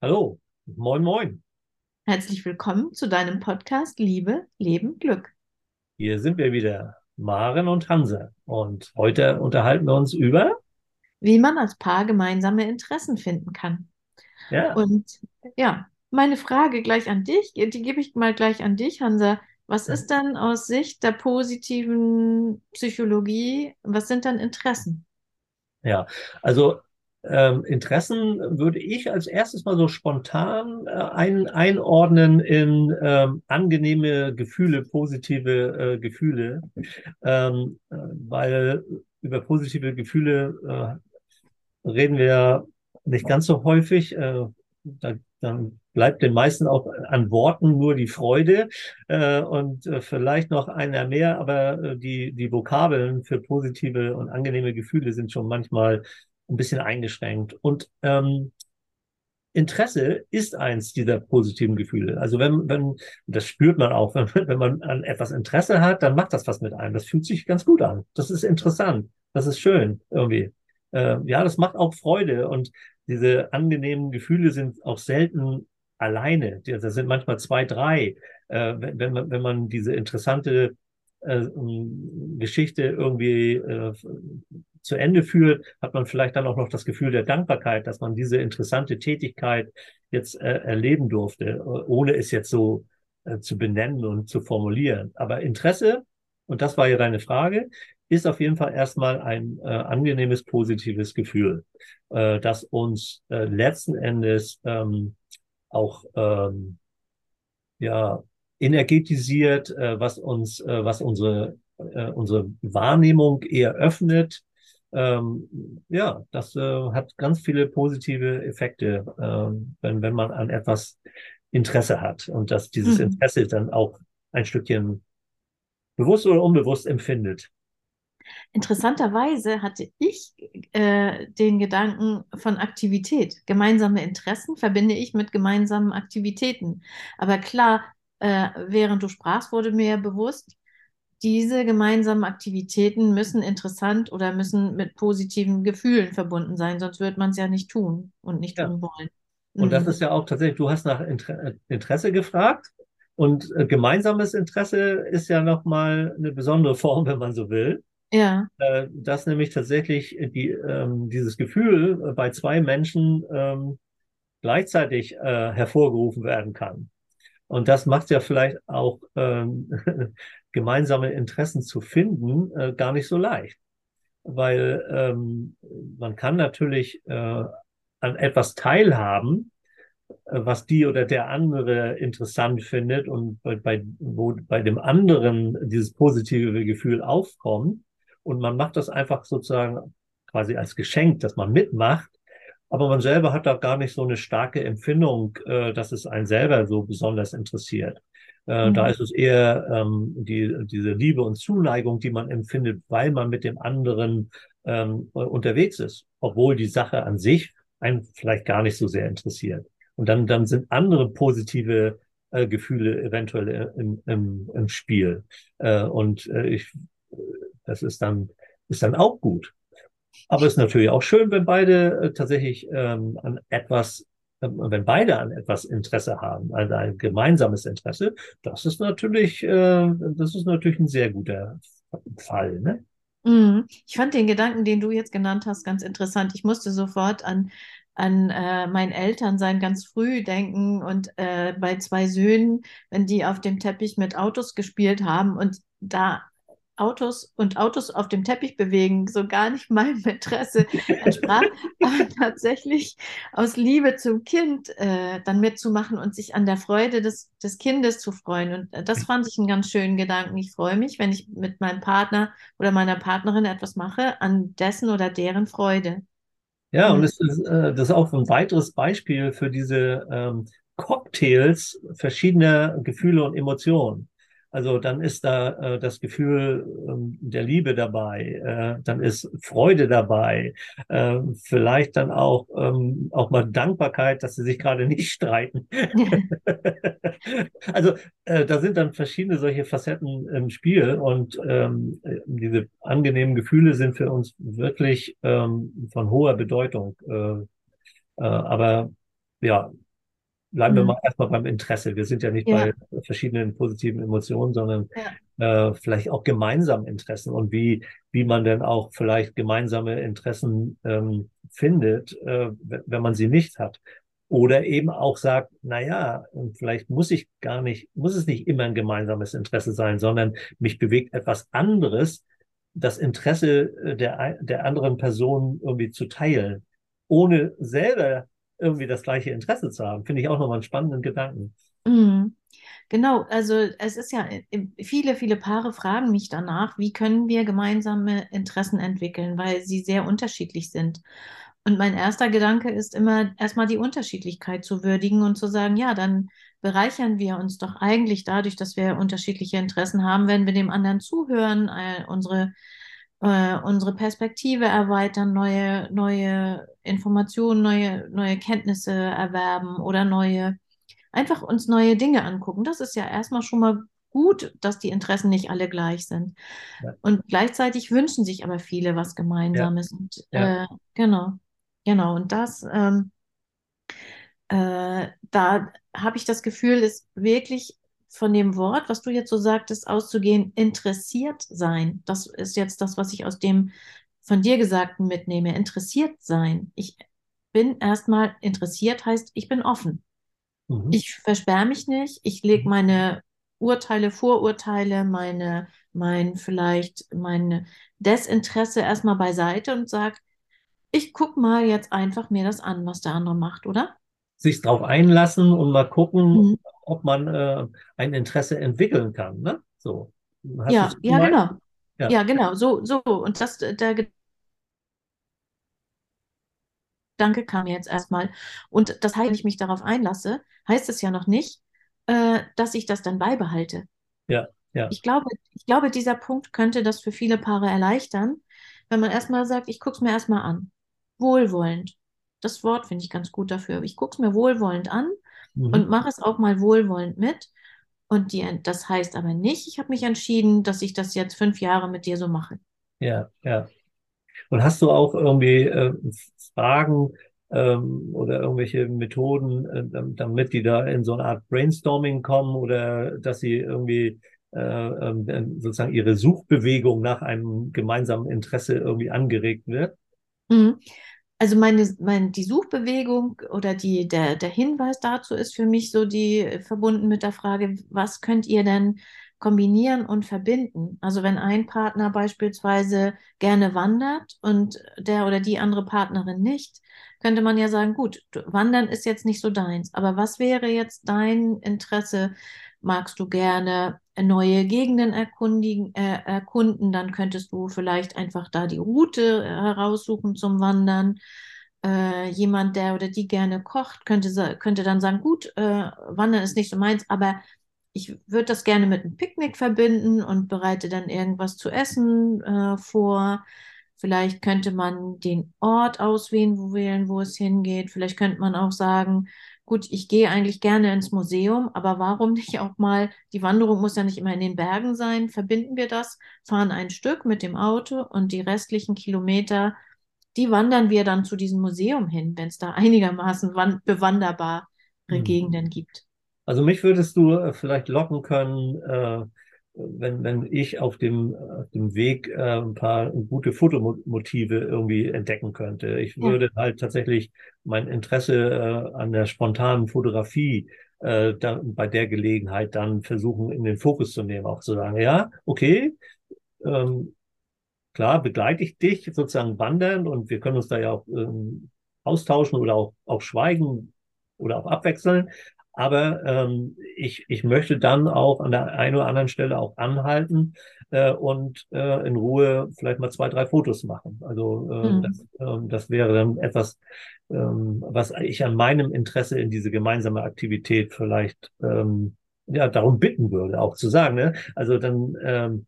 Hallo, moin, moin. Herzlich willkommen zu deinem Podcast Liebe, Leben, Glück. Hier sind wir wieder, Maren und Hanse. Und heute unterhalten wir uns über, Wie man als Paar gemeinsame Interessen finden kann. ja, Und ja, meine Frage gleich an dich, die gebe ich mal gleich an dich, Hansa. Was ist dann aus Sicht der positiven Psychologie, was sind dann Interessen? ja. Also ähm, Interessen würde ich als erstes mal so spontan äh, ein, einordnen in ähm, angenehme Gefühle, positive äh, Gefühle, ähm, äh, weil über positive Gefühle äh, reden wir nicht ganz so häufig. Äh, da, dann bleibt den meisten auch an Worten nur die Freude äh, und äh, vielleicht noch einer mehr, aber äh, die, die Vokabeln für positive und angenehme Gefühle sind schon manchmal ein bisschen eingeschränkt. Und ähm, Interesse ist eins dieser positiven Gefühle. Also wenn, wenn, das spürt man auch, wenn, wenn man an etwas Interesse hat, dann macht das was mit einem. Das fühlt sich ganz gut an. Das ist interessant. Das ist schön irgendwie. Äh, ja, das macht auch Freude und diese angenehmen Gefühle sind auch selten alleine. Das sind manchmal zwei, drei. Äh, wenn, wenn man, wenn man diese interessante äh, Geschichte irgendwie äh, zu Ende führt, hat man vielleicht dann auch noch das Gefühl der Dankbarkeit, dass man diese interessante Tätigkeit jetzt äh, erleben durfte, ohne es jetzt so äh, zu benennen und zu formulieren. Aber Interesse, und das war ja deine Frage, ist auf jeden Fall erstmal ein äh, angenehmes, positives Gefühl, äh, das uns äh, letzten Endes ähm, auch ähm, ja energetisiert, äh, was uns, äh, was unsere äh, unsere Wahrnehmung eher öffnet, ähm, ja, das äh, hat ganz viele positive Effekte, äh, wenn, wenn man an etwas Interesse hat und dass dieses Mhm. Interesse dann auch ein Stückchen bewusst oder unbewusst empfindet. Interessanterweise hatte ich äh, den Gedanken von Aktivität. Gemeinsame Interessen verbinde ich mit gemeinsamen Aktivitäten. Aber klar, äh, während du sprachst, wurde mir ja bewusst, diese gemeinsamen Aktivitäten müssen interessant oder müssen mit positiven Gefühlen verbunden sein, sonst wird man es ja nicht tun und nicht Ja. tun wollen. Und das Mhm. ist ja auch tatsächlich, du hast nach Inter Interesse gefragt und äh, gemeinsames Interesse ist ja nochmal eine besondere Form, wenn man so will. Ja. Äh, dass nämlich tatsächlich die, ähm, dieses Gefühl äh, bei zwei Menschen ähm, gleichzeitig äh, hervorgerufen werden kann. Und das macht ja vielleicht auch ähm, gemeinsame Interessen zu finden äh, gar nicht so leicht, weil ähm, man kann natürlich äh, an etwas teilhaben, äh, was die oder der andere interessant findet und bei, bei, wo bei dem anderen dieses positive Gefühl aufkommt. Und man macht das einfach sozusagen quasi als Geschenk, dass man mitmacht aber man selber hat da gar nicht so eine starke Empfindung, äh, dass es einen selber so besonders interessiert. Äh, da Mhm. ist es eher ähm, die, diese Liebe und Zuneigung, die man empfindet, weil man mit dem anderen ähm, unterwegs ist, obwohl die Sache an sich einen vielleicht gar nicht so sehr interessiert. Und dann, dann sind andere positive äh, Gefühle eventuell im, im, im Spiel. Äh, und äh, ich, das ist dann, ist dann auch gut. Aber es ist natürlich auch schön, wenn beide äh, tatsächlich ähm, an etwas, äh, wenn beide an etwas Interesse haben, also ein gemeinsames Interesse. Das ist natürlich, äh, das ist natürlich ein sehr guter Fall, ne? Mhm. Ich fand den Gedanken, den du jetzt genannt hast, ganz interessant. Ich musste sofort an, an äh, mein Elternsein ganz früh denken und äh, bei zwei Söhnen, wenn die auf dem Teppich mit Autos gespielt haben und da Autos und Autos auf dem Teppich bewegen, so gar nicht meinem Interesse entsprach, aber tatsächlich aus Liebe zum Kind äh, dann mitzumachen und sich an der Freude des, des Kindes zu freuen. Und äh, das fand ich einen ganz schönen Gedanken. Ich freue mich, wenn ich mit meinem Partner oder meiner Partnerin etwas mache, an dessen oder deren Freude. Ja, und Mhm. es ist, äh, das ist auch ein weiteres Beispiel für diese ähm, Cocktails verschiedener Gefühle und Emotionen. Also dann ist da äh, das Gefühl ähm, der Liebe dabei, äh, dann ist Freude dabei, äh, vielleicht dann auch ähm, auch mal Dankbarkeit, dass sie sich gerade nicht streiten. Also äh, da sind dann verschiedene solche Facetten im Spiel und ähm, diese angenehmen Gefühle sind für uns wirklich ähm, von hoher Bedeutung. Äh, äh, aber ja, bleiben wir mal erstmal beim Interesse. Wir sind ja nicht ja. bei verschiedenen positiven Emotionen, sondern ja. äh, vielleicht auch gemeinsamen Interessen und wie, wie man denn auch vielleicht gemeinsame Interessen ähm, findet, äh, wenn man sie nicht hat. Oder eben auch sagt, na ja, vielleicht muss ich gar nicht, muss es nicht immer ein gemeinsames Interesse sein, sondern mich bewegt etwas anderes, das Interesse äh, der, der anderen Person irgendwie zu teilen, ohne selber irgendwie das gleiche Interesse zu haben. Finde ich auch nochmal einen spannenden Gedanken. Mhm. Genau, also es ist ja, viele, viele Paare fragen mich danach, wie können wir gemeinsame Interessen entwickeln, weil sie sehr unterschiedlich sind. Und mein erster Gedanke ist immer, erstmal die Unterschiedlichkeit zu würdigen und zu sagen, ja, dann bereichern wir uns doch eigentlich dadurch, dass wir unterschiedliche Interessen haben, wenn wir dem anderen zuhören, äh, unsere, äh, unsere Perspektive erweitern, neue, neue Informationen, neue, neue Kenntnisse erwerben oder neue, einfach uns neue Dinge angucken. Das ist ja erstmal schon mal gut, dass die Interessen nicht alle gleich sind. Ja. Und gleichzeitig wünschen sich aber viele was Gemeinsames. Ja. Und, ja. Äh, genau. Genau, und das, ähm, äh, da habe ich das Gefühl, ist wirklich von dem Wort, was du jetzt so sagtest, auszugehen, interessiert sein. Das ist jetzt das, was ich aus dem von dir Gesagten mitnehme. Interessiert sein. Ich bin erstmal interessiert, heißt, ich bin offen. Mhm. Ich versperre mich nicht. Ich lege mhm. meine Urteile, Vorurteile, meine, mein vielleicht mein Desinteresse erstmal beiseite und sage, ich guck mal jetzt einfach mir das an, was der andere macht, oder? Sich darauf einlassen und mal gucken, mhm. ob man äh, ein Interesse entwickeln kann. Ne? So. Hast ja, ja, genau. Ja. ja, genau. So, so. Und das, der Gedanke kam jetzt erstmal. Und das heißt, wenn ich mich darauf einlasse, heißt es ja noch nicht, äh, dass ich das dann beibehalte. Ja, ja. Ich glaube, ich glaube, dieser Punkt könnte das für viele Paare erleichtern, wenn man erstmal sagt, ich gucke es mir erstmal an wohlwollend. Das Wort finde ich ganz gut dafür. Ich gucke es mir wohlwollend an mhm. und mache es auch mal wohlwollend mit. Und die, das heißt aber nicht, ich habe mich entschieden, dass ich das jetzt fünf Jahre mit dir so mache. Ja, ja. Und hast du auch irgendwie äh, Fragen ähm, oder irgendwelche Methoden, äh, damit die da in so eine Art Brainstorming kommen oder dass sie irgendwie äh, ähm, sozusagen ihre Suchbewegung nach einem gemeinsamen Interesse irgendwie angeregt wird? Mhm. Also meine, meine, die Suchbewegung oder die, der, der Hinweis dazu ist für mich so die äh, verbunden mit der Frage, was könnt ihr denn kombinieren und verbinden? Also wenn ein Partner beispielsweise gerne wandert und der oder die andere Partnerin nicht, könnte man ja sagen, gut, wandern ist jetzt nicht so deins, aber was wäre jetzt dein Interesse? Magst du gerne neue Gegenden erkundigen, äh, erkunden, dann könntest du vielleicht einfach da die Route äh, heraussuchen zum Wandern. Äh, jemand, der oder die gerne kocht, könnte, könnte dann sagen, gut, äh, Wandern ist nicht so meins, aber ich würde das gerne mit einem Picknick verbinden und bereite dann irgendwas zu essen äh, vor. Vielleicht könnte man den Ort auswählen, wo wählen, wo es hingeht. Vielleicht könnte man auch sagen, gut, ich gehe eigentlich gerne ins Museum, aber warum nicht auch mal, die Wanderung muss ja nicht immer in den Bergen sein, verbinden wir das, fahren ein Stück mit dem Auto und die restlichen Kilometer, die wandern wir dann zu diesem Museum hin, wenn es da einigermaßen bewanderbare mhm. Gegenden gibt. Also mich würdest du äh, vielleicht locken können, äh, wenn, wenn ich auf dem, auf dem Weg äh, ein paar gute Fotomotive irgendwie entdecken könnte. Ich würde ja. halt tatsächlich mein Interesse äh, an der spontanen Fotografie äh, dann bei der Gelegenheit dann versuchen in den Fokus zu nehmen, auch zu sagen, ja, okay, ähm, klar, begleite ich dich sozusagen wandern und wir können uns da ja auch ähm, austauschen oder auch, auch schweigen oder auch abwechseln. Aber ähm, ich, ich möchte dann auch an der einen oder anderen Stelle auch anhalten äh, und äh, in Ruhe vielleicht mal zwei, drei Fotos machen. Also äh, mhm. das, äh, das wäre dann etwas, ähm, was ich an meinem Interesse in diese gemeinsame Aktivität vielleicht ähm, ja darum bitten würde, auch zu sagen. Ne? Also dann ähm,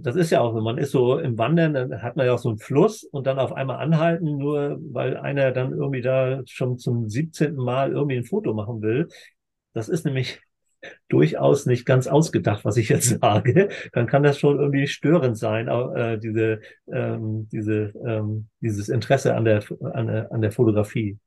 das ist ja auch, wenn man ist so im Wandern, dann hat man ja auch so einen Fluss und dann auf einmal anhalten, nur weil einer dann irgendwie da schon zum 17. Mal irgendwie ein Foto machen will. Das ist nämlich durchaus nicht ganz ausgedacht, was ich jetzt sage. Dann kann das schon irgendwie störend sein, äh, diese, ähm, diese, ähm, dieses Interesse an der, an an der Fotografie.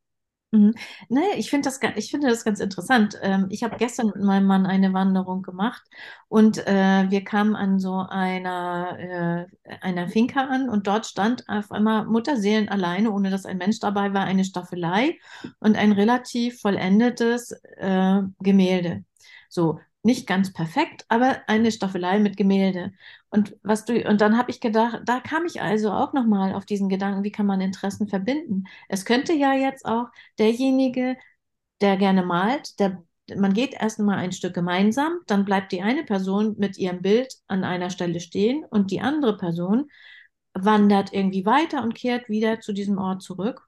Mhm. Nee, ich finde das, ich finde das ganz interessant. Ähm, ich habe gestern mit meinem Mann eine Wanderung gemacht und äh, wir kamen an so einer, äh, einer Finca an und dort stand auf einmal Mutterseelen alleine, ohne dass ein Mensch dabei war, eine Staffelei und ein relativ vollendetes äh, Gemälde. So, nicht ganz perfekt, aber eine Staffelei mit Gemälde. Und was du, und dann habe ich gedacht, da kam ich also auch nochmal auf diesen Gedanken, wie kann man Interessen verbinden? Es könnte ja jetzt auch derjenige, der gerne malt, der, man geht erst mal ein Stück gemeinsam, dann bleibt die eine Person mit ihrem Bild an einer Stelle stehen und die andere Person wandert irgendwie weiter und kehrt wieder zu diesem Ort zurück.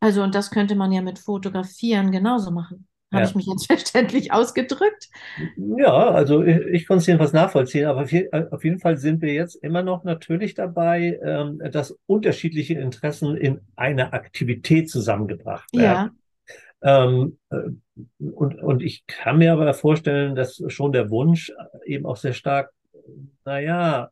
Also, und das könnte man ja mit Fotografieren genauso machen. Habe ich Ja. mich jetzt verständlich ausgedrückt? Ja, also ich, ich konnte es jedenfalls nachvollziehen, aber äh, auf jeden Fall sind wir jetzt immer noch natürlich dabei, ähm, dass unterschiedliche Interessen in eine Aktivität zusammengebracht werden. Ja, Ähm, äh, und, und ich kann mir aber vorstellen, dass schon der Wunsch eben auch sehr stark, naja,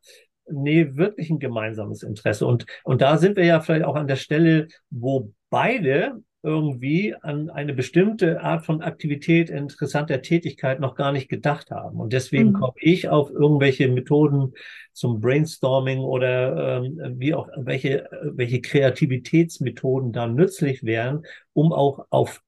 nee, wirklich ein gemeinsames Interesse. Und, und da sind wir ja vielleicht auch an der Stelle, wo beide irgendwie an eine bestimmte Art von Aktivität, interessanter Tätigkeit noch gar nicht gedacht haben. Und deswegen mhm. komme ich auf irgendwelche Methoden zum Brainstorming oder ähm, wie auch welche, welche Kreativitätsmethoden da nützlich wären, um auch auf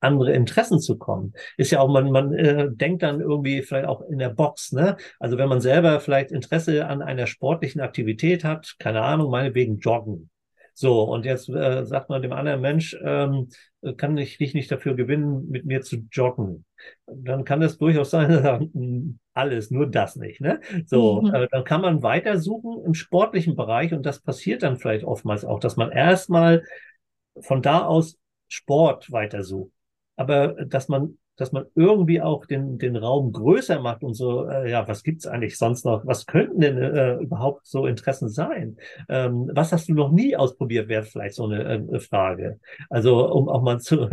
andere Interessen zu kommen. Ist ja auch, man, man äh, denkt dann irgendwie vielleicht auch in der Box, ne? Also wenn man selber vielleicht Interesse an einer sportlichen Aktivität hat, keine Ahnung, meinetwegen joggen. So, und jetzt äh, sagt man dem anderen Mensch, ähm, kann ich dich nicht dafür gewinnen, mit mir zu joggen. Dann kann es durchaus sein, dass er "Hm, alles, nur das nicht. Ne? So, Mhm. äh, dann kann man weitersuchen im sportlichen Bereich und das passiert dann vielleicht oftmals auch, dass man erstmal von da aus Sport weitersucht. Aber äh, dass man, dass man irgendwie auch den, den Raum größer macht und so, äh, ja, was gibt's eigentlich sonst noch? Was könnten denn äh, überhaupt so Interessen sein? Ähm, was hast du noch nie ausprobiert, wäre vielleicht so eine äh, Frage. Also um auch mal zu,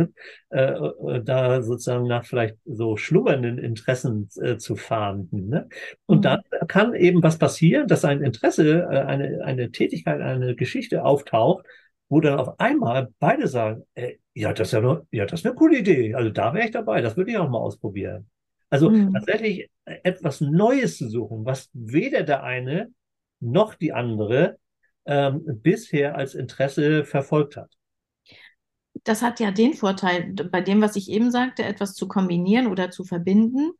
äh, äh, da sozusagen nach vielleicht so schlummernden Interessen äh, zu fahnden. Ne? Und dann Mhm. kann eben was passieren, dass ein Interesse, äh, eine, eine Tätigkeit, eine Geschichte auftaucht, wo dann auf einmal beide sagen, ey, ja, das ist ja nur, ja, das ist eine coole Idee. Also da wäre ich dabei. Das würde ich auch mal ausprobieren. Also Mhm. tatsächlich etwas Neues zu suchen, was weder der eine noch die andere ähm, bisher als Interesse verfolgt hat. Das hat ja den Vorteil, bei dem, was ich eben sagte, etwas zu kombinieren oder zu verbinden,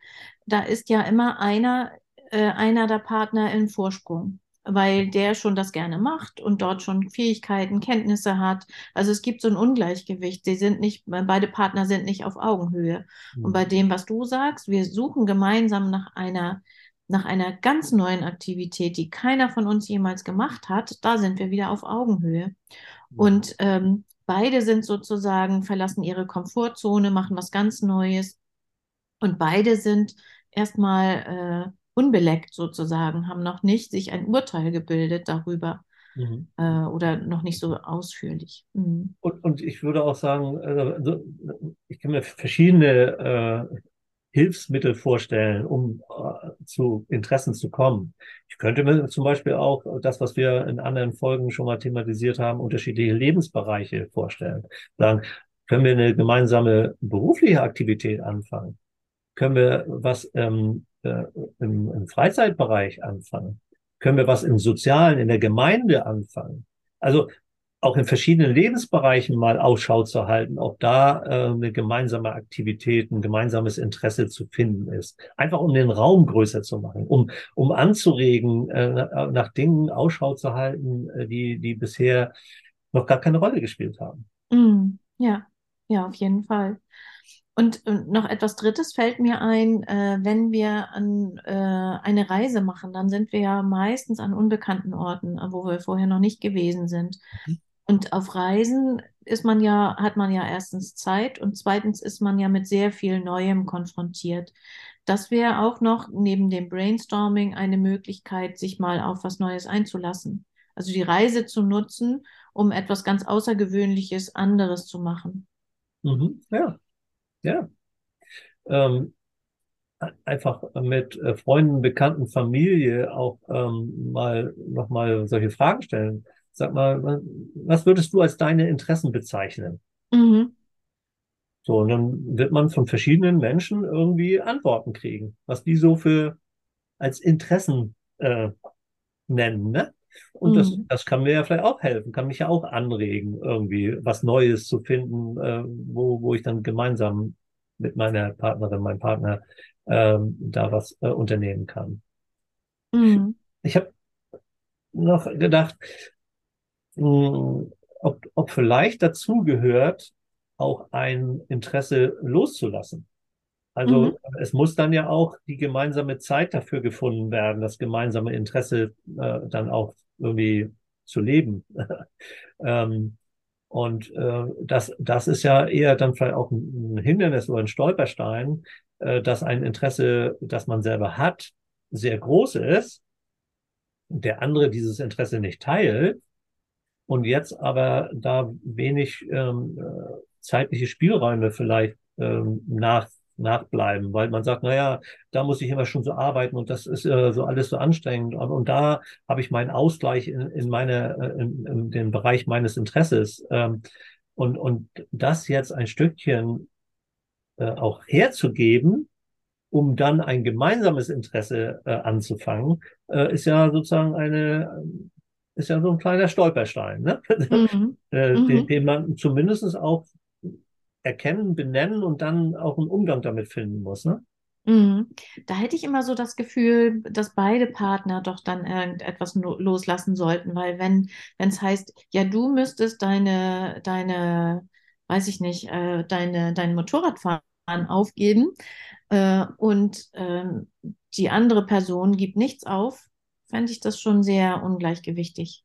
da ist ja immer einer, äh, einer der Partner im Vorsprung, weil der schon das gerne macht und dort schon Fähigkeiten, Kenntnisse hat. Also es gibt so ein Ungleichgewicht. Sie sind nicht, beide Partner sind nicht auf Augenhöhe. Und bei Mhm. dem, was du sagst, wir suchen gemeinsam nach einer, nach einer ganz neuen Aktivität, die keiner von uns jemals gemacht hat, da sind wir wieder auf Augenhöhe. Und ähm, beide sind sozusagen, verlassen ihre Komfortzone, machen was ganz Neues. Und beide sind erstmal äh, unbeleckt sozusagen, haben noch nicht sich ein Urteil gebildet darüber Mhm. äh, oder noch nicht so ausführlich. Mhm. Und, und ich würde auch sagen, also, ich kann mir verschiedene äh, Hilfsmittel vorstellen, um äh, zu Interessen zu kommen. Ich könnte mir zum Beispiel auch das, was wir in anderen Folgen schon mal thematisiert haben, unterschiedliche Lebensbereiche vorstellen. Sagen, können wir eine gemeinsame berufliche Aktivität anfangen? Können wir was ähm, äh, im, im Freizeitbereich anfangen? Können wir was im Sozialen, in der Gemeinde anfangen? Also auch in verschiedenen Lebensbereichen mal Ausschau zu halten, ob da äh, eine gemeinsame Aktivität, ein gemeinsames Interesse zu finden ist. Einfach um den Raum größer zu machen, um, um anzuregen, äh, nach Dingen Ausschau zu halten, äh, die, die bisher noch gar keine Rolle gespielt haben. Mhm. Ja, ja, auf jeden Fall. Und, noch etwas Drittes fällt mir ein, äh, wenn wir an, äh, eine Reise machen, dann sind wir ja meistens an unbekannten Orten, wo wir vorher noch nicht gewesen sind. Und auf Reisen ist man ja, hat man ja erstens Zeit und zweitens ist man ja mit sehr viel Neuem konfrontiert. Das wäre auch noch neben dem Brainstorming eine Möglichkeit, sich mal auf was Neues einzulassen. Also die Reise zu nutzen, um etwas ganz Außergewöhnliches anderes zu machen. Mhm. Ja, ja. Ähm, einfach mit äh, Freunden, Bekannten, Familie auch ähm, mal nochmal solche Fragen stellen. Sag mal, was würdest du als deine Interessen bezeichnen? Mhm. So, und dann wird man von verschiedenen Menschen irgendwie Antworten kriegen, was die so für als Interessen äh, nennen, ne? Und das, Mhm. das kann mir ja vielleicht auch helfen, kann mich ja auch anregen, irgendwie was Neues zu finden, äh, wo, wo ich dann gemeinsam mit meiner Partnerin, meinem Partner ähm, da was äh, unternehmen kann. Mhm. Ich habe noch gedacht, mh, ob, ob vielleicht dazu gehört, auch ein Interesse loszulassen. Mhm. Also es muss dann ja auch die gemeinsame Zeit dafür gefunden werden, das gemeinsame Interesse äh, dann auch irgendwie zu leben. ähm, und äh, das, das ist ja eher dann vielleicht auch ein, Hindernis oder ein Stolperstein, äh, dass ein Interesse, das man selber hat, sehr groß ist und der andere dieses Interesse nicht teilt und jetzt aber da wenig ähm, äh, zeitliche Spielräume vielleicht ähm, nach, nachbleiben, weil man sagt, naja, da muss ich immer schon so arbeiten und das ist äh, so alles so anstrengend und, und da habe ich meinen Ausgleich in, in meine, äh, in, in den Bereich meines Interesses ähm, und, und das jetzt ein Stückchen äh, auch herzugeben, um dann ein gemeinsames Interesse äh, anzufangen, äh, ist ja sozusagen eine, ist ja so ein kleiner Stolperstein, ne? Mhm. äh, den, Mhm. den man zumindest auch erkennen, benennen und dann auch einen Umgang damit finden muss, ne? Mhm. Da hätte ich immer so das Gefühl, dass beide Partner doch dann irgendetwas loslassen sollten, weil wenn es heißt, ja, du müsstest deine deine, weiß ich nicht, äh, deine dein Motorradfahren aufgeben äh, und ähm, die andere Person gibt nichts auf, fände ich das schon sehr ungleichgewichtig.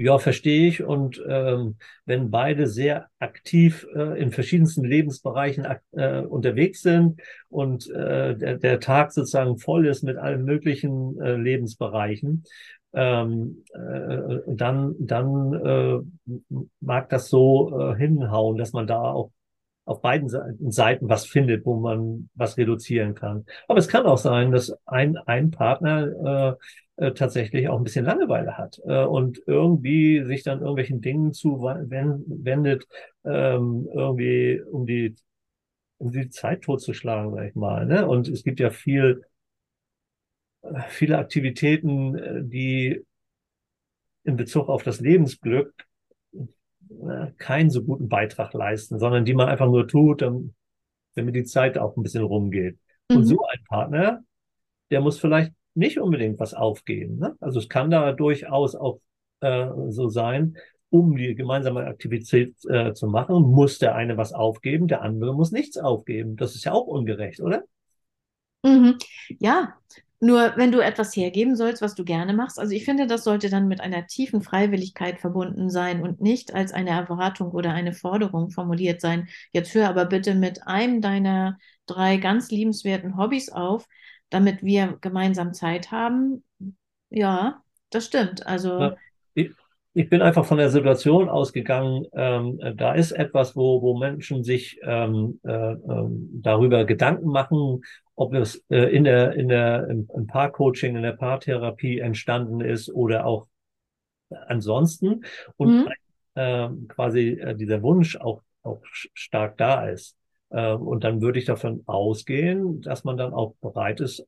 Ja, verstehe ich. Und ähm, wenn beide sehr aktiv äh, in verschiedensten Lebensbereichen äh, unterwegs sind und äh, der, der Tag sozusagen voll ist mit allen möglichen äh, Lebensbereichen, ähm, äh, dann, dann äh, mag das so äh, hinhauen, dass man da auch auf beiden Seiten was findet, wo man was reduzieren kann. Aber es kann auch sein, dass ein, ein Partner äh, äh, tatsächlich auch ein bisschen Langeweile hat äh, und irgendwie sich dann irgendwelchen Dingen zuwendet, ähm, irgendwie um die, um die Zeit totzuschlagen, sag ich mal. Ne? Und es gibt ja viel, viele Aktivitäten, äh, die in Bezug auf das Lebensglück äh, keinen so guten Beitrag leisten, sondern die man einfach nur tut, damit die Zeit auch ein bisschen rumgeht. Und Mhm. so ein Partner, der muss vielleicht nicht unbedingt was aufgeben. Ne? Also es kann da durchaus auch äh, so sein, um die gemeinsame Aktivität äh, zu machen, muss der eine was aufgeben, der andere muss nichts aufgeben. Das ist ja auch ungerecht, oder? Mhm. Ja, nur wenn du etwas hergeben sollst, was du gerne machst, also ich finde, das sollte dann mit einer tiefen Freiwilligkeit verbunden sein und nicht als eine Erwartung oder eine Forderung formuliert sein. Jetzt hör aber bitte mit einem deiner drei ganz liebenswerten Hobbys auf, damit wir gemeinsam Zeit haben. Ja, das stimmt. Also, Ja. Ich, bin einfach von der Situation ausgegangen, ähm, da ist etwas, wo, wo Menschen sich ähm, äh, ähm, darüber Gedanken machen, ob es äh, in der, in der, im, im Paarcoaching, in der Paartherapie entstanden ist oder auch ansonsten und mhm. äh, quasi äh, dieser Wunsch auch, auch stark da ist. Äh, und dann würde ich davon ausgehen, dass man dann auch bereit ist,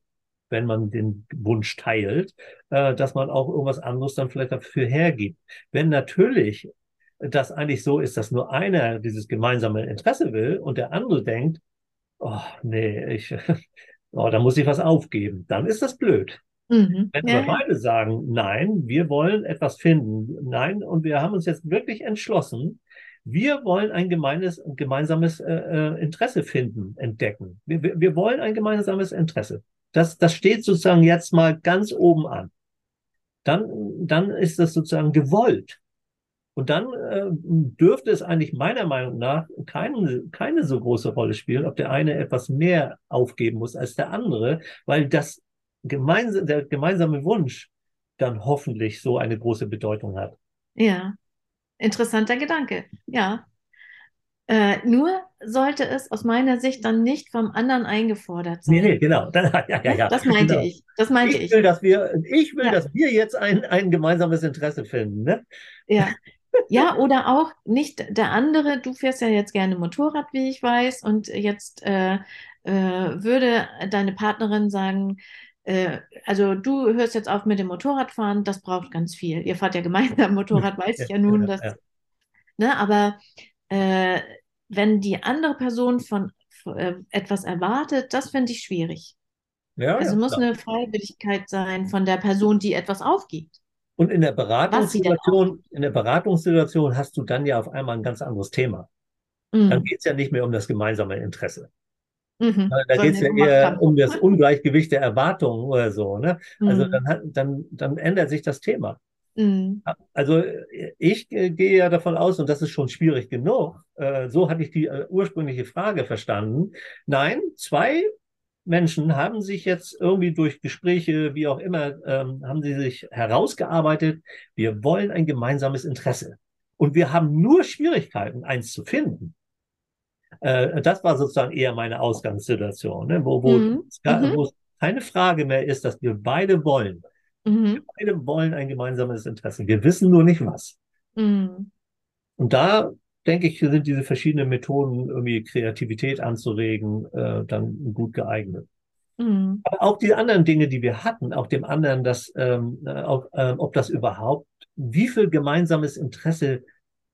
wenn man den Wunsch teilt, äh, dass man auch irgendwas anderes dann vielleicht dafür hergibt. Wenn natürlich das eigentlich so ist, dass nur einer dieses gemeinsame Interesse will und der andere denkt, oh nee, ich, oh, da muss ich was aufgeben, dann ist das blöd. Mhm. Wenn Ja, ja. beide sagen, nein, wir wollen etwas finden, nein, und wir haben uns jetzt wirklich entschlossen, wir wollen ein gemeines, gemeinsames äh, äh, Interesse finden, entdecken. Wir, wir, wir wollen ein gemeinsames Interesse. Das, das steht sozusagen jetzt mal ganz oben an. Dann, dann ist das sozusagen gewollt. Und dann äh, dürfte es eigentlich meiner Meinung nach keine, keine so große Rolle spielen, ob der eine etwas mehr aufgeben muss als der andere, weil das gemeinsam, der gemeinsame Wunsch dann hoffentlich so eine große Bedeutung hat. Ja. Interessanter Gedanke. Ja. Äh, nur sollte es aus meiner Sicht dann nicht vom anderen eingefordert Nee, nee, sein. genau. Ja, ja, Ja, ja, das meinte genau. ich. Das meinte Ich ich. will, dass wir, ich will, Ja, dass wir jetzt ein, ein gemeinsames Interesse finden. Ne? ja. Ja, oder auch nicht der andere, du fährst ja jetzt gerne Motorrad, wie ich weiß, und jetzt äh, äh, würde deine Partnerin sagen, äh, also du hörst jetzt auf mit dem Motorradfahren, das braucht ganz viel. Ihr fahrt ja gemeinsam Motorrad, weiß ich ja nun, Ja, dass, ne, aber äh, wenn die andere Person von äh, etwas erwartet, das finde ich schwierig. Ja, ja, Also muss klar. eine Freiwilligkeit sein von der Person, die etwas aufgibt, Und in der. Beratungssituation, in der Beratungssituation hast du dann ja auf einmal ein ganz anderes Thema. Dann Mhm. geht es ja nicht mehr um das gemeinsame Interesse. Mhm. Da geht es ja eher um das Ungleichgewicht der Erwartungen oder so. Ne? Also Mhm. dann, dann, dann ändert sich das Thema. Mhm. Also ich äh, gehe ja davon aus, und das ist schon schwierig genug, äh, so hatte ich die äh, ursprüngliche Frage verstanden. Nein, zwei Menschen haben sich jetzt irgendwie durch Gespräche, wie auch immer, ähm, haben sie sich herausgearbeitet, wir wollen ein gemeinsames Interesse. Und wir haben nur Schwierigkeiten, eins zu finden. Äh, das war sozusagen eher meine Ausgangssituation, ne? wo, wo, Mhm. es Mhm. wo es keine Frage mehr ist, dass wir beide wollen. Mhm. Beide wollen ein gemeinsames Interesse. Wir wissen nur nicht was. Mhm. Und da denke ich, sind diese verschiedenen Methoden, irgendwie Kreativität anzuregen, äh, dann gut geeignet. Mhm. Aber auch die anderen Dinge, die wir hatten, auch dem anderen, dass, ähm, äh, ob, ähm, ob das überhaupt, wie viel gemeinsames Interesse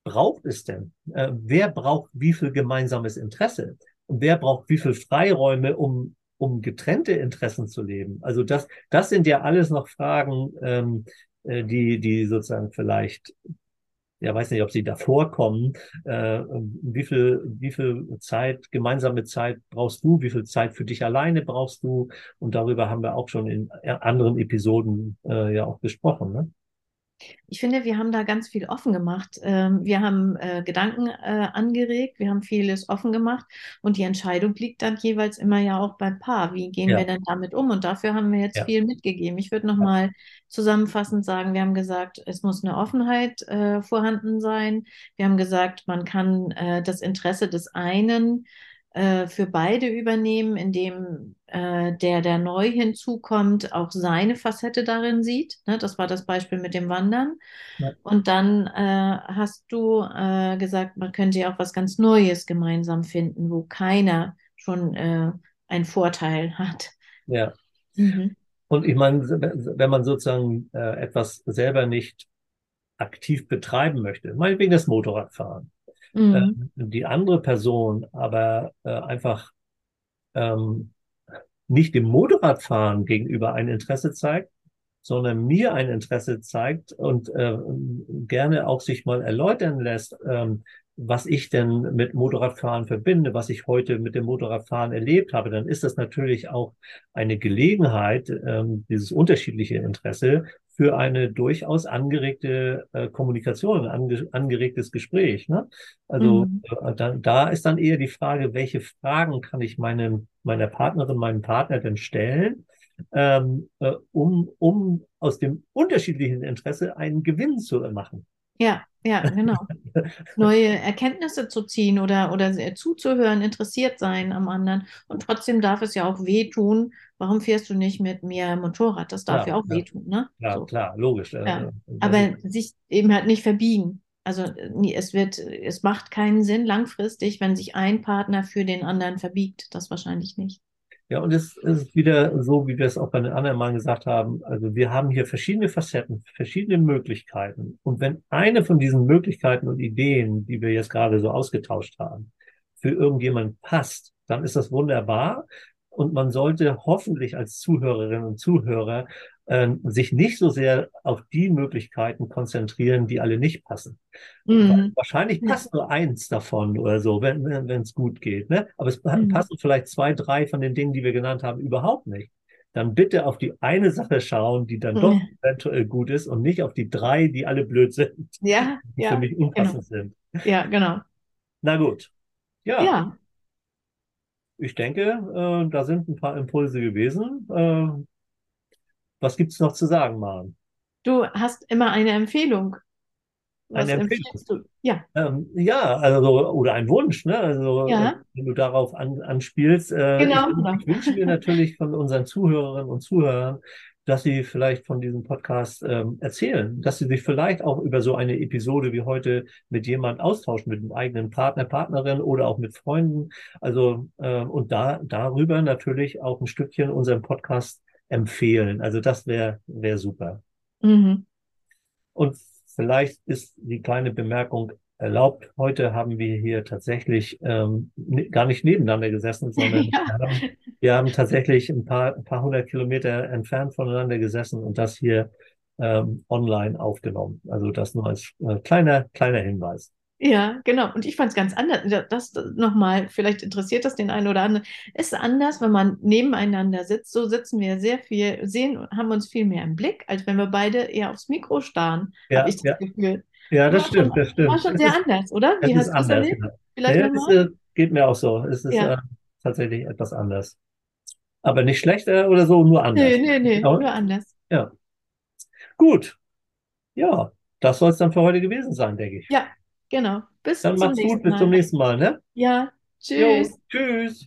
braucht es denn? Äh, wer braucht wie viel gemeinsames Interesse? Und wer braucht wie viel Freiräume, um, um getrennte Interessen zu leben? Also das, das sind ja alles noch Fragen, ähm, äh, die, die sozusagen vielleicht ja, weiß nicht, ob sie davor kommen. Äh, wie viel, wie viel Zeit, gemeinsame Zeit brauchst du? Wie viel Zeit für dich alleine brauchst du? Und darüber haben wir auch schon in anderen Episoden äh, ja auch gesprochen. Ne? Ich finde, wir haben da ganz viel offen gemacht. Ähm, wir haben äh, Gedanken äh, angeregt, wir haben vieles offen gemacht und die Entscheidung liegt dann jeweils immer ja auch beim Paar. Wie gehen wir Ja, denn damit um? Und dafür haben wir jetzt ja, viel mitgegeben. Ich würde nochmal zusammenfassend sagen, wir haben gesagt, es muss eine Offenheit äh, vorhanden sein. Wir haben gesagt, man kann äh, das Interesse des einen für beide übernehmen, indem äh, der, der neu hinzukommt, auch seine Facette darin sieht. Ne? Das war das Beispiel mit dem Wandern. ja, Und dann äh, hast du äh, gesagt, man könnte ja auch was ganz Neues gemeinsam finden, wo keiner schon äh, einen Vorteil hat. ja. Mhm. Und ich meine, wenn man sozusagen äh, etwas selber nicht aktiv betreiben möchte, meinetwegen das Motorradfahren, äh, Mhm. die andere Person aber äh, einfach ähm, nicht dem Motorradfahren gegenüber ein Interesse zeigt, sondern mir ein Interesse zeigt und äh, gerne auch sich mal erläutern lässt, ähm, was ich denn mit Motorradfahren verbinde, was ich heute mit dem Motorradfahren erlebt habe, dann ist das natürlich auch eine Gelegenheit, ähm, dieses unterschiedliche Interesse für eine durchaus angeregte äh, Kommunikation, ange angeregtes Gespräch. Ne? Also Mhm. äh, da, da ist dann eher die Frage, welche Fragen kann ich meinem, meiner Partnerin, meinem Partner denn stellen, ähm, äh, um, um aus dem unterschiedlichen Interesse einen Gewinn zu machen. Ja, ja, genau. Neue Erkenntnisse zu ziehen oder, oder zuzuhören, interessiert sein am anderen. Und trotzdem darf es ja auch wehtun. Warum fährst du nicht mit mir Motorrad? Das darf Klar, ja auch ja, wehtun, ne? klar, So. klar, logisch. Äh, Ja, ist, aber sich eben halt nicht verbiegen. Also äh, es wird, es macht keinen Sinn langfristig, wenn sich ein Partner für den anderen verbiegt. Das wahrscheinlich nicht. Ja, und es ist wieder so, wie wir es auch bei den anderen Mal gesagt haben. Also wir haben hier verschiedene Facetten, verschiedene Möglichkeiten. Und wenn eine von diesen Möglichkeiten und Ideen, die wir jetzt gerade so ausgetauscht haben, für irgendjemand passt, dann ist das wunderbar. Und man sollte hoffentlich als Zuhörerinnen und Zuhörer sich nicht so sehr auf die Möglichkeiten konzentrieren, die alle nicht passen. Mhm. wahrscheinlich passt nur eins davon oder so, wenn wenn es gut geht. Ne? Aber es Mhm. passen vielleicht zwei, drei von den Dingen, die wir genannt haben, überhaupt nicht. Dann bitte auf die eine Sache schauen, die dann doch Ja, eventuell gut ist und nicht auf die drei, die alle blöd sind, ja, die für ja, mich genau. unpassend sind. Ja, genau. Na gut. Ja, Ja, ich denke, äh, da sind ein paar Impulse gewesen. Äh, was gibt's noch zu sagen, Maren? du hast immer eine Empfehlung. Was Eine Empfehlung. empfiehlst du? Ja, Ähm, ja, also, oder ein Wunsch, ne? Also, äh, ja, wenn du darauf an, anspielst. Äh, ich, genau, genau. ich wünsche mir natürlich von unseren Zuhörerinnen und Zuhörern, dass Sie vielleicht von diesem Podcast ähm, erzählen, dass Sie sich vielleicht auch über so eine Episode wie heute mit jemand austauschen, mit einem eigenen Partner, Partnerin oder auch mit Freunden. Also äh, und da darüber natürlich auch ein Stückchen unseren Podcast empfehlen. Also das wäre wäre super. Mhm. Und vielleicht ist die kleine Bemerkung erlaubt. Heute haben wir hier tatsächlich ähm, gar nicht nebeneinander gesessen, sondern ja. wir, haben, wir, haben, tatsächlich ein paar, ein paar hundert Kilometer entfernt voneinander gesessen und das hier ähm, online aufgenommen. Also das nur als äh, kleiner, kleiner Hinweis. Ja, genau. Und ich fand es ganz anders. Das, das nochmal, vielleicht interessiert das den einen oder anderen. Ist anders, wenn man nebeneinander sitzt. So sitzen wir sehr viel, sehen, haben uns viel mehr im Blick, als wenn wir beide eher aufs Mikro starren, ja, habe ich das ja. Gefühl. Ja, das stimmt, schon, das stimmt. War schon sehr ist, anders, oder? Wie hast du es erlebt? Ja. Vielleicht ja, es, äh, geht mir auch so. Es ist Ja. äh, tatsächlich etwas anders. Aber nicht schlechter oder so, nur anders. Nee, nee, nee, Aber- nur anders. Ja. Gut. Ja, das soll es dann für heute gewesen sein, denke ich. Ja, genau. Bis Dann zum macht's nächsten gut, bis Mal. zum nächsten Mal, ne? Ja, Jo, tschüss. tschüss.